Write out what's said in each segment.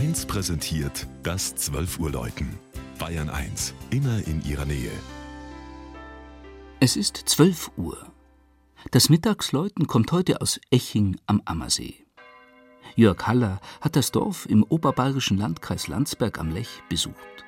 1 präsentiert das 12 Uhr Läuten. Bayern 1, immer in ihrer Nähe. Es ist 12 Uhr. Das Mittagsläuten kommt heute aus Eching am Ammersee. Jörg Haller hat das Dorf im oberbayerischen Landkreis Landsberg am Lech besucht.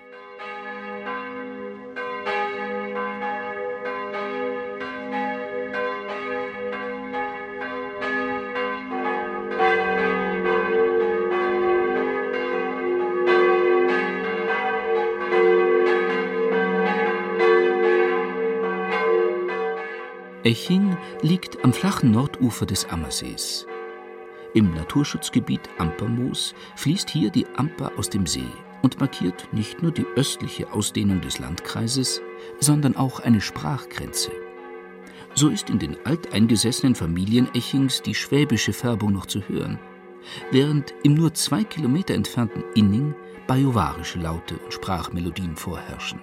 Eching liegt am flachen Nordufer des Ammersees. Im Naturschutzgebiet Ampermoos fließt hier die Amper aus dem See und markiert nicht nur die östliche Ausdehnung des Landkreises, sondern auch eine Sprachgrenze. So ist in den alteingesessenen Familien Echings die schwäbische Färbung noch zu hören, während im nur zwei Kilometer entfernten Inning bajuwarische Laute und Sprachmelodien vorherrschen.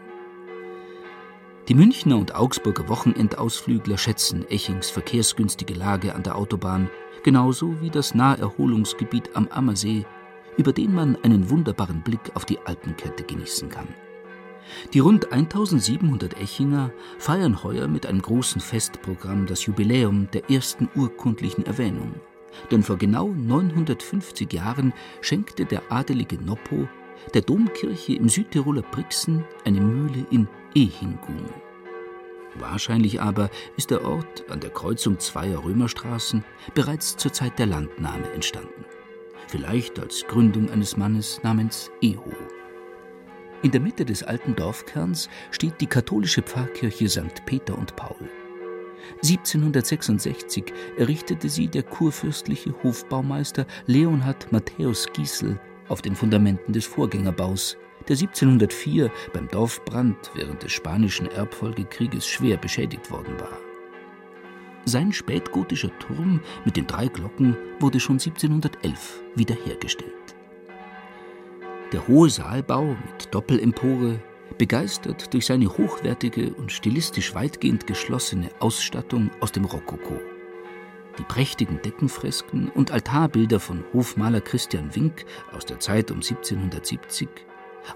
Die Münchner und Augsburger Wochenendausflügler schätzen Echings verkehrsgünstige Lage an der Autobahn, genauso wie das Naherholungsgebiet am Ammersee, über den man einen wunderbaren Blick auf die Alpenkette genießen kann. Die rund 1700 Echinger feiern heuer mit einem großen Festprogramm das Jubiläum der ersten urkundlichen Erwähnung. Denn vor genau 950 Jahren schenkte der adelige Noppo der Domkirche im Südtiroler Brixen eine Mühle in Ehingun. Wahrscheinlich aber ist der Ort an der Kreuzung zweier Römerstraßen bereits zur Zeit der Landnahme entstanden. Vielleicht als Gründung eines Mannes namens Eho. In der Mitte des alten Dorfkerns steht die katholische Pfarrkirche St. Peter und Paul. 1766 errichtete sie der kurfürstliche Hofbaumeister Leonhard Matthäus Giesel auf den Fundamenten des Vorgängerbaus, der 1704 beim Dorfbrand während des Spanischen Erbfolgekrieges schwer beschädigt worden war. Sein spätgotischer Turm mit den drei Glocken wurde schon 1711 wiederhergestellt. Der hohe Saalbau mit Doppelempore begeistert durch seine hochwertige und stilistisch weitgehend geschlossene Ausstattung aus dem Rokoko. Die prächtigen Deckenfresken und Altarbilder von Hofmaler Christian Wink aus der Zeit um 1770,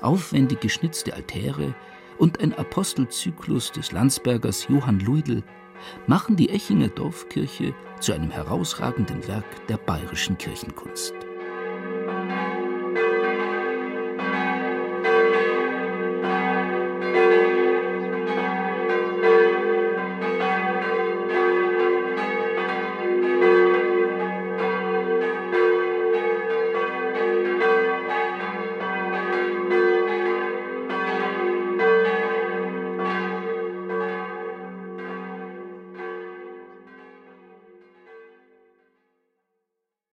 aufwendig geschnitzte Altäre und ein Apostelzyklus des Landsbergers Johann Luidl machen die Echinger Dorfkirche zu einem herausragenden Werk der bayerischen Kirchenkunst.